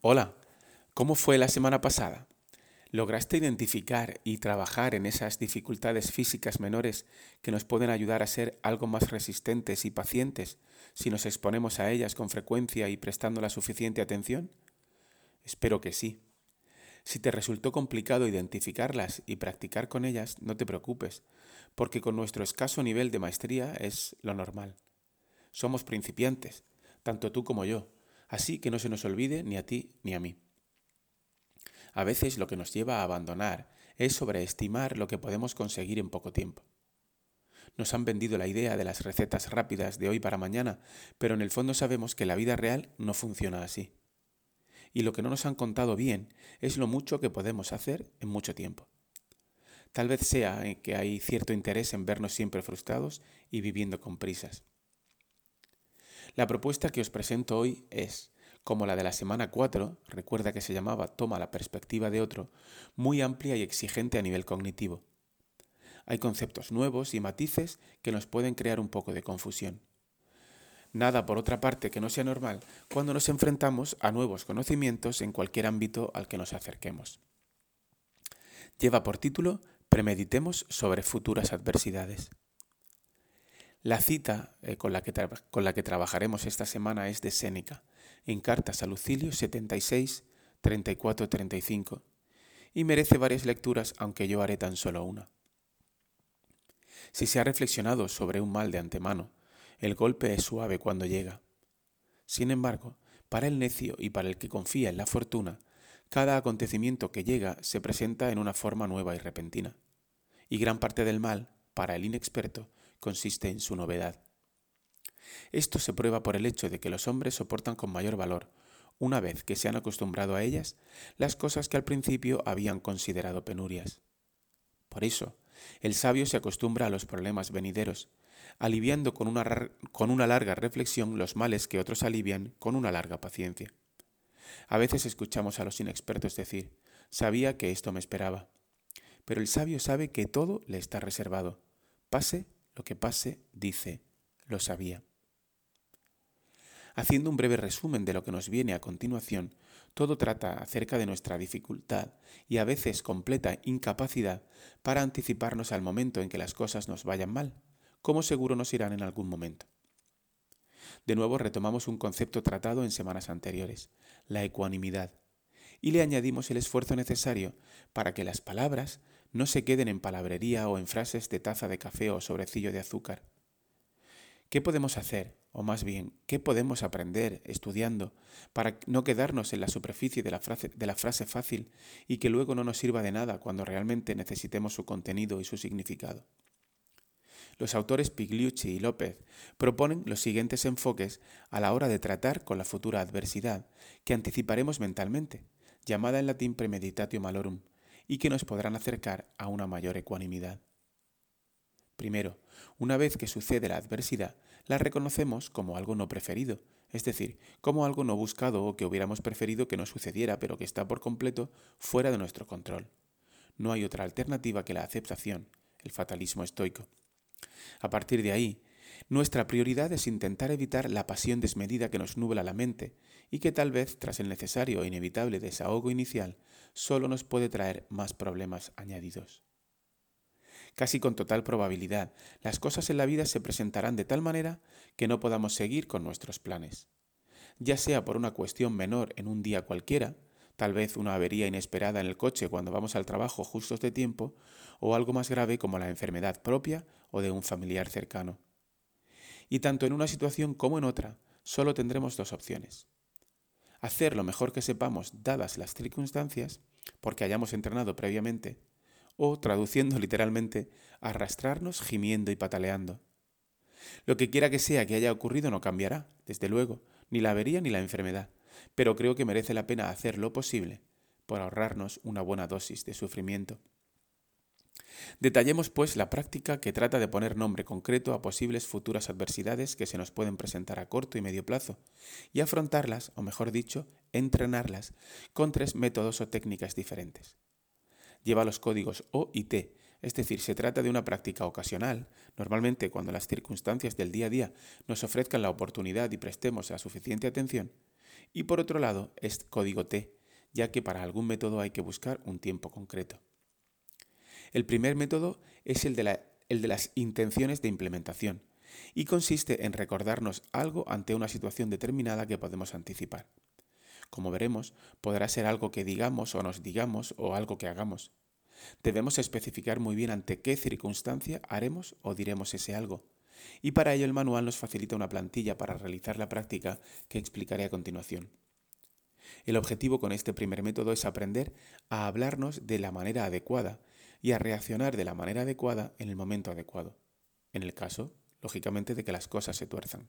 Hola, ¿cómo fue la semana pasada? ¿Lograste identificar y trabajar en esas dificultades físicas menores que nos pueden ayudar a ser algo más resistentes y pacientes si nos exponemos a ellas con frecuencia y prestando la suficiente atención? Espero que sí. Si te resultó complicado identificarlas y practicar con ellas, no te preocupes, porque con nuestro escaso nivel de maestría es lo normal. Somos principiantes, tanto tú como yo, así que no se nos olvide ni a ti ni a mí. A veces lo que nos lleva a abandonar es sobreestimar lo que podemos conseguir en poco tiempo. Nos han vendido la idea de las recetas rápidas de hoy para mañana, pero en el fondo sabemos que la vida real no funciona así. Y lo que no nos han contado bien es lo mucho que podemos hacer en mucho tiempo. Tal vez sea que hay cierto interés en vernos siempre frustrados y viviendo con prisas. La propuesta que os presento hoy es, como la de la semana 4, recuerda que se llamaba Toma la perspectiva de otro, muy amplia y exigente a nivel cognitivo. Hay conceptos nuevos y matices que nos pueden crear un poco de confusión. Nada, por otra parte, que no sea normal cuando nos enfrentamos a nuevos conocimientos en cualquier ámbito al que nos acerquemos. Lleva por título Premeditemos sobre futuras adversidades. La cita eh, con, la que trabajaremos esta semana es de Séneca, en Cartas a Lucilio 76, 34, 35, y merece varias lecturas, aunque yo haré tan solo una. Si se ha reflexionado sobre un mal de antemano, el golpe es suave cuando llega. Sin embargo, para el necio y para el que confía en la fortuna, cada acontecimiento que llega se presenta en una forma nueva y repentina. Y gran parte del mal, para el inexperto, consiste en su novedad. Esto se prueba por el hecho de que los hombres soportan con mayor valor, una vez que se han acostumbrado a ellas, las cosas que al principio habían considerado penurias. Por eso, el sabio se acostumbra a los problemas venideros, aliviando con una, con una larga reflexión los males que otros alivian con una larga paciencia. A veces escuchamos a los inexpertos decir, sabía que esto me esperaba. Pero el sabio sabe que todo le está reservado. Pase lo que pase, dice, lo sabía. Haciendo un breve resumen de lo que nos viene a continuación, todo trata acerca de nuestra dificultad y a veces completa incapacidad para anticiparnos al momento en que las cosas nos vayan mal, como seguro nos irán en algún momento. De nuevo retomamos un concepto tratado en semanas anteriores, la ecuanimidad, y le añadimos el esfuerzo necesario para que las palabras no se queden en palabrería o en frases de taza de café o sobrecillo de azúcar. ¿Qué podemos hacer, o más bien, qué podemos aprender estudiando para no quedarnos en la superficie de la, frase, de la frase fácil y que luego no nos sirva de nada cuando realmente necesitemos su contenido y su significado? Los autores Pigliucci y López proponen los siguientes enfoques a la hora de tratar con la futura adversidad, que anticiparemos mentalmente, llamada en latín premeditatio malorum, y que nos podrán acercar a una mayor ecuanimidad. Primero, una vez que sucede la adversidad, la reconocemos como algo no preferido, es decir, como algo no buscado o que hubiéramos preferido que no sucediera, pero que está por completo fuera de nuestro control. No hay otra alternativa que la aceptación, el fatalismo estoico. A partir de ahí, nuestra prioridad es intentar evitar la pasión desmedida que nos nubla la mente y que tal vez, tras el necesario e inevitable desahogo inicial, solo nos puede traer más problemas añadidos. Casi con total probabilidad, las cosas en la vida se presentarán de tal manera que no podamos seguir con nuestros planes. Ya sea por una cuestión menor en un día cualquiera, tal vez una avería inesperada en el coche cuando vamos al trabajo justos de tiempo, o algo más grave como la enfermedad propia o de un familiar cercano. Y tanto en una situación como en otra, solo tendremos dos opciones hacer lo mejor que sepamos dadas las circunstancias, porque hayamos entrenado previamente, o, traduciendo literalmente, arrastrarnos gimiendo y pataleando. Lo que quiera que sea que haya ocurrido no cambiará, desde luego, ni la avería ni la enfermedad, pero creo que merece la pena hacer lo posible por ahorrarnos una buena dosis de sufrimiento. Detallemos, pues, la práctica que trata de poner nombre concreto a posibles futuras adversidades que se nos pueden presentar a corto y medio plazo, y afrontarlas, o mejor dicho, entrenarlas, con tres métodos o técnicas diferentes. Lleva los códigos O y T, es decir, se trata de una práctica ocasional, normalmente cuando las circunstancias del día a día nos ofrezcan la oportunidad y prestemos la suficiente atención, Y por otro lado, es código T, ya que para algún método hay que buscar un tiempo concreto. El primer método es el de, las intenciones de implementación y consiste en recordarnos algo ante una situación determinada que podemos anticipar. Como veremos, podrá ser algo que digamos o nos digamos o algo que hagamos. Debemos especificar muy bien ante qué circunstancia haremos o diremos ese algo. Y para ello el manual nos facilita una plantilla para realizar la práctica que explicaré a continuación. El objetivo con este primer método es aprender a hablarnos de la manera adecuada y a reaccionar de la manera adecuada en el momento adecuado, en el caso, lógicamente, de que las cosas se tuerzan.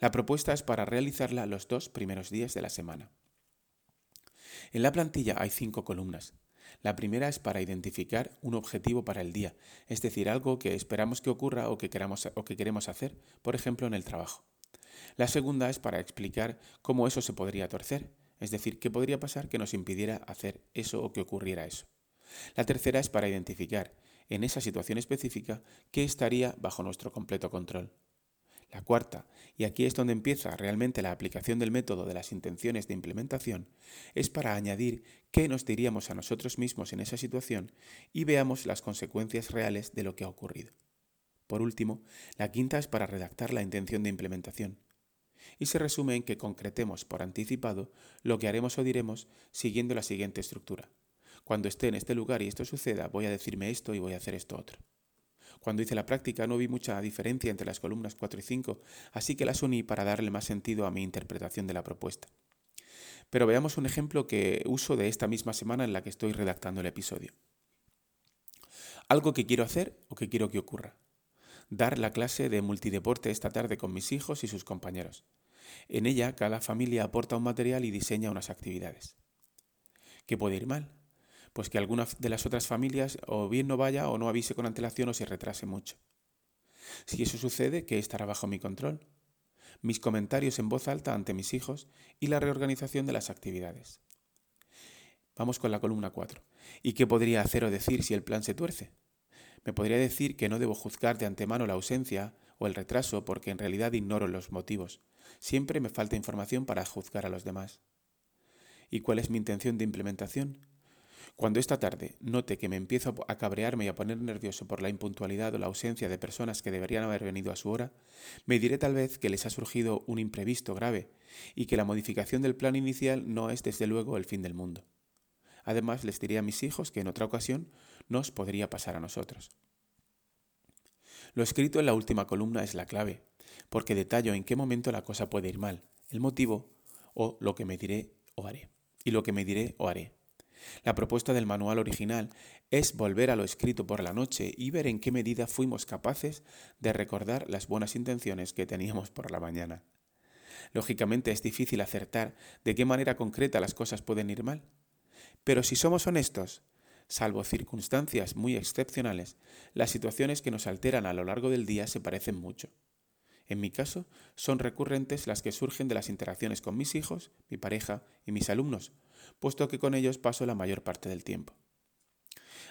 La propuesta es para realizarla los dos primeros días de la semana. En la plantilla hay cinco columnas. La primera es para identificar un objetivo para el día, es decir, algo que esperamos que ocurra o que, queramos, o que queremos hacer, por ejemplo, en el trabajo. La segunda es para explicar cómo eso se podría torcer, es decir, qué podría pasar que nos impidiera hacer eso o que ocurriera eso. La tercera es para identificar, en esa situación específica, qué estaría bajo nuestro completo control. La cuarta, y aquí es donde empieza realmente la aplicación del método de las intenciones de implementación, es para añadir qué nos diríamos a nosotros mismos en esa situación y veamos las consecuencias reales de lo que ha ocurrido. Por último, la quinta es para redactar la intención de implementación. Y se resume en que concretemos por anticipado lo que haremos o diremos siguiendo la siguiente estructura. Cuando esté en este lugar y esto suceda, voy a decirme esto y voy a hacer esto otro. Cuando hice la práctica no vi mucha diferencia entre las columnas 4 y 5, así que las uní para darle más sentido a mi interpretación de la propuesta. Pero veamos un ejemplo que uso de esta misma semana en la que estoy redactando el episodio. Algo que quiero hacer o que quiero que ocurra. Dar la clase de multideporte esta tarde con mis hijos y sus compañeros. En ella cada familia aporta un material y diseña unas actividades. ¿Qué puede ir mal? Pues que alguna de las otras familias o bien no vaya o no avise con antelación o se retrase mucho. Si eso sucede, ¿qué estará bajo mi control? Mis comentarios en voz alta ante mis hijos y la reorganización de las actividades. Vamos con la columna 4. ¿Y qué podría hacer o decir si el plan se tuerce? Me podría decir que no debo juzgar de antemano la ausencia o el retraso porque en realidad ignoro los motivos. Siempre me falta información para juzgar a los demás. ¿Y cuál es mi intención de implementación? Cuando esta tarde note que me empiezo a cabrearme y a poner nervioso por la impuntualidad o la ausencia de personas que deberían haber venido a su hora, me diré tal vez que les ha surgido un imprevisto grave y que la modificación del plan inicial no es desde luego el fin del mundo. Además, les diré a mis hijos que en otra ocasión nos podría pasar a nosotros. Lo escrito en la última columna es la clave, porque detallo en qué momento la cosa puede ir mal, el motivo o lo que me diré o haré. Y lo que me diré o haré. La propuesta del manual original es volver a lo escrito por la noche y ver en qué medida fuimos capaces de recordar las buenas intenciones que teníamos por la mañana. Lógicamente es difícil acertar de qué manera concreta las cosas pueden ir mal. Pero si somos honestos, salvo circunstancias muy excepcionales, las situaciones que nos alteran a lo largo del día se parecen mucho. En mi caso, son recurrentes las que surgen de las interacciones con mis hijos, mi pareja y mis alumnos, puesto que con ellos paso la mayor parte del tiempo.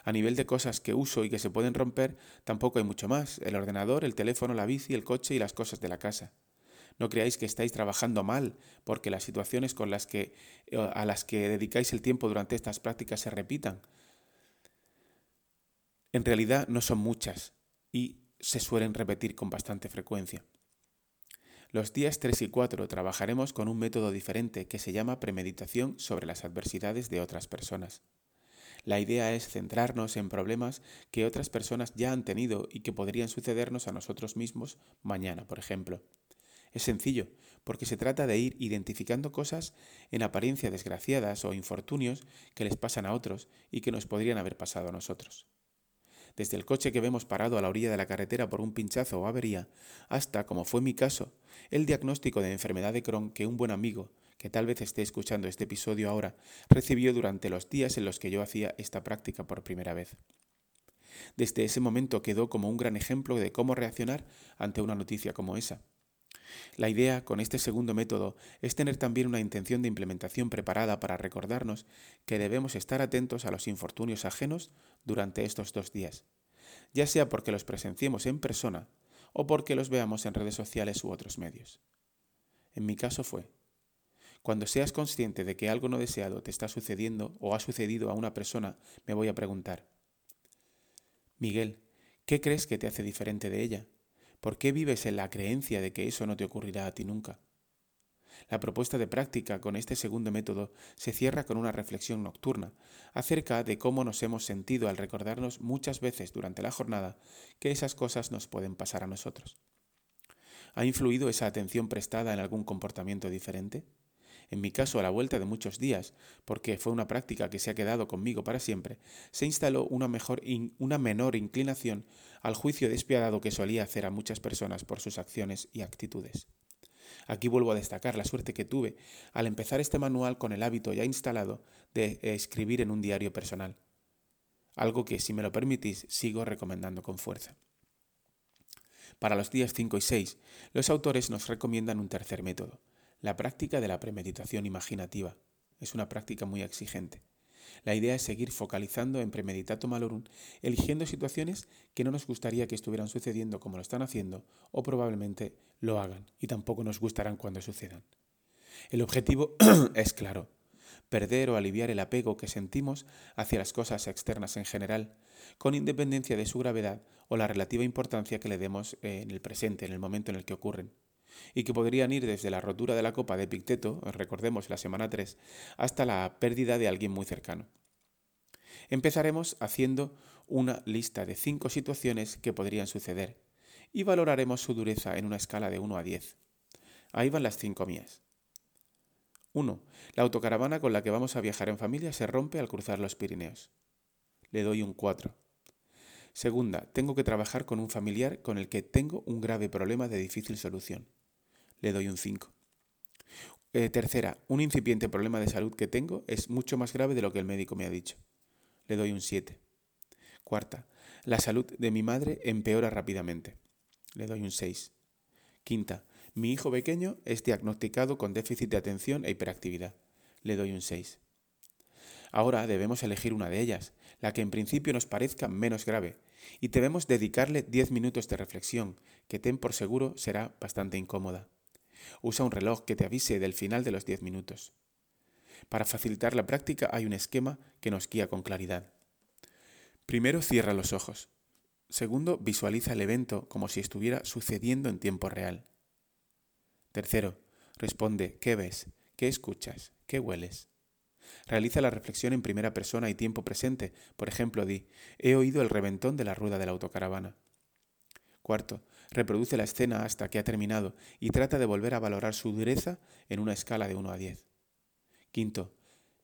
A nivel de cosas que uso y que se pueden romper, tampoco hay mucho más. El ordenador, el teléfono, la bici, el coche y las cosas de la casa. No creáis que estáis trabajando mal porque las situaciones con las que, eh, a las que dedicáis el tiempo durante estas prácticas se repitan. En realidad no son muchas y se suelen repetir con bastante frecuencia. Los días 3 y 4 trabajaremos con un método diferente que se llama premeditación sobre las adversidades de otras personas. La idea es centrarnos en problemas que otras personas ya han tenido y que podrían sucedernos a nosotros mismos mañana, por ejemplo. Es sencillo, porque se trata de ir identificando cosas en apariencia desgraciadas o infortunios que les pasan a otros y que nos podrían haber pasado a nosotros desde el coche que vemos parado a la orilla de la carretera por un pinchazo o avería, hasta, como fue mi caso, el diagnóstico de enfermedad de Crohn que un buen amigo, que tal vez esté escuchando este episodio ahora, recibió durante los días en los que yo hacía esta práctica por primera vez. Desde ese momento quedó como un gran ejemplo de cómo reaccionar ante una noticia como esa. La idea con este segundo método es tener también una intención de implementación preparada para recordarnos que debemos estar atentos a los infortunios ajenos durante estos dos días, ya sea porque los presenciemos en persona o porque los veamos en redes sociales u otros medios. En mi caso fue, cuando seas consciente de que algo no deseado te está sucediendo o ha sucedido a una persona, me voy a preguntar, Miguel, ¿qué crees que te hace diferente de ella? ¿Por qué vives en la creencia de que eso no te ocurrirá a ti nunca? La propuesta de práctica con este segundo método se cierra con una reflexión nocturna acerca de cómo nos hemos sentido al recordarnos muchas veces durante la jornada que esas cosas nos pueden pasar a nosotros. ¿Ha influido esa atención prestada en algún comportamiento diferente? En mi caso, a la vuelta de muchos días, porque fue una práctica que se ha quedado conmigo para siempre, se instaló una, mejor una menor inclinación al juicio despiadado que solía hacer a muchas personas por sus acciones y actitudes. Aquí vuelvo a destacar la suerte que tuve al empezar este manual con el hábito ya instalado de escribir en un diario personal. Algo que, si me lo permitís, sigo recomendando con fuerza. Para los días 5 y 6, los autores nos recomiendan un tercer método, la práctica de la premeditación imaginativa. Es una práctica muy exigente. La idea es seguir focalizando en premeditato malorum, eligiendo situaciones que no nos gustaría que estuvieran sucediendo como lo están haciendo o probablemente lo hagan y tampoco nos gustarán cuando sucedan. El objetivo es claro, perder o aliviar el apego que sentimos hacia las cosas externas en general, con independencia de su gravedad o la relativa importancia que le demos en el presente, en el momento en el que ocurren y que podrían ir desde la rotura de la copa de Picteto, recordemos la semana 3, hasta la pérdida de alguien muy cercano. Empezaremos haciendo una lista de cinco situaciones que podrían suceder y valoraremos su dureza en una escala de 1 a 10. Ahí van las cinco mías. 1. La autocaravana con la que vamos a viajar en familia se rompe al cruzar los Pirineos. Le doy un 4. Segunda, tengo que trabajar con un familiar con el que tengo un grave problema de difícil solución le doy un 5. Eh, tercera, un incipiente problema de salud que tengo es mucho más grave de lo que el médico me ha dicho. Le doy un 7. Cuarta, la salud de mi madre empeora rápidamente. Le doy un 6. Quinta, mi hijo pequeño es diagnosticado con déficit de atención e hiperactividad. Le doy un 6. Ahora debemos elegir una de ellas, la que en principio nos parezca menos grave, y debemos dedicarle 10 minutos de reflexión, que ten por seguro será bastante incómoda. Usa un reloj que te avise del final de los 10 minutos. Para facilitar la práctica hay un esquema que nos guía con claridad. Primero, cierra los ojos. Segundo, visualiza el evento como si estuviera sucediendo en tiempo real. Tercero, responde ¿qué ves? ¿Qué escuchas? ¿Qué hueles? Realiza la reflexión en primera persona y tiempo presente. Por ejemplo, di, he oído el reventón de la rueda de la autocaravana. Cuarto, reproduce la escena hasta que ha terminado y trata de volver a valorar su dureza en una escala de 1 a 10. Quinto,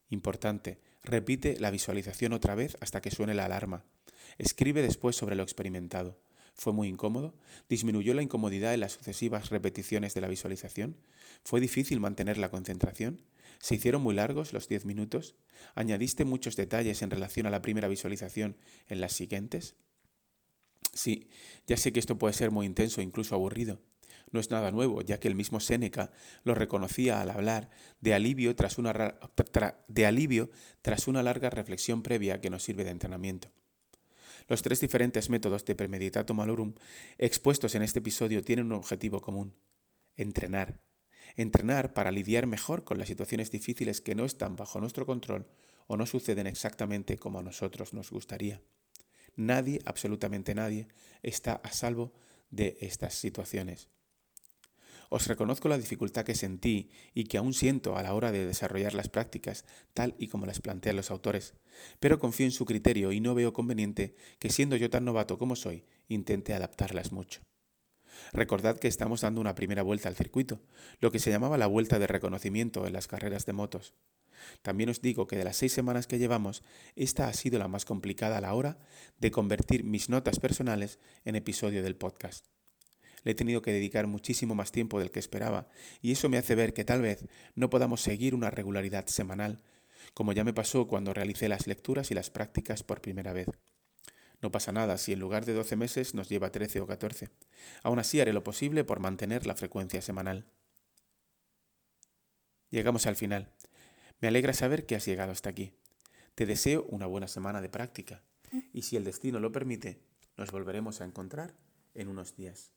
importante, repite la visualización otra vez hasta que suene la alarma. Escribe después sobre lo experimentado. ¿Fue muy incómodo? ¿Disminuyó la incomodidad en las sucesivas repeticiones de la visualización? ¿Fue difícil mantener la concentración? ¿Se hicieron muy largos los 10 minutos? ¿Añadiste muchos detalles en relación a la primera visualización en las siguientes? Sí, ya sé que esto puede ser muy intenso e incluso aburrido. No es nada nuevo, ya que el mismo Séneca lo reconocía al hablar de alivio tras una, de alivio tras una larga reflexión previa que nos sirve de entrenamiento. Los tres diferentes métodos de premeditato malorum expuestos en este episodio tienen un objetivo común, entrenar. Entrenar para lidiar mejor con las situaciones difíciles que no están bajo nuestro control o no suceden exactamente como a nosotros nos gustaría. Nadie, absolutamente nadie, está a salvo de estas situaciones. Os reconozco la dificultad que sentí y que aún siento a la hora de desarrollar las prácticas, tal y como las plantean los autores, pero confío en su criterio y no veo conveniente que, siendo yo tan novato como soy, intente adaptarlas mucho. Recordad que estamos dando una primera vuelta al circuito, lo que se llamaba la vuelta de reconocimiento en las carreras de motos. También os digo que de las seis semanas que llevamos, esta ha sido la más complicada a la hora de convertir mis notas personales en episodio del podcast. Le he tenido que dedicar muchísimo más tiempo del que esperaba y eso me hace ver que tal vez no podamos seguir una regularidad semanal, como ya me pasó cuando realicé las lecturas y las prácticas por primera vez. No pasa nada si en lugar de 12 meses nos lleva 13 o 14. Aún así haré lo posible por mantener la frecuencia semanal. Llegamos al final. Me alegra saber que has llegado hasta aquí. Te deseo una buena semana de práctica y si el destino lo permite, nos volveremos a encontrar en unos días.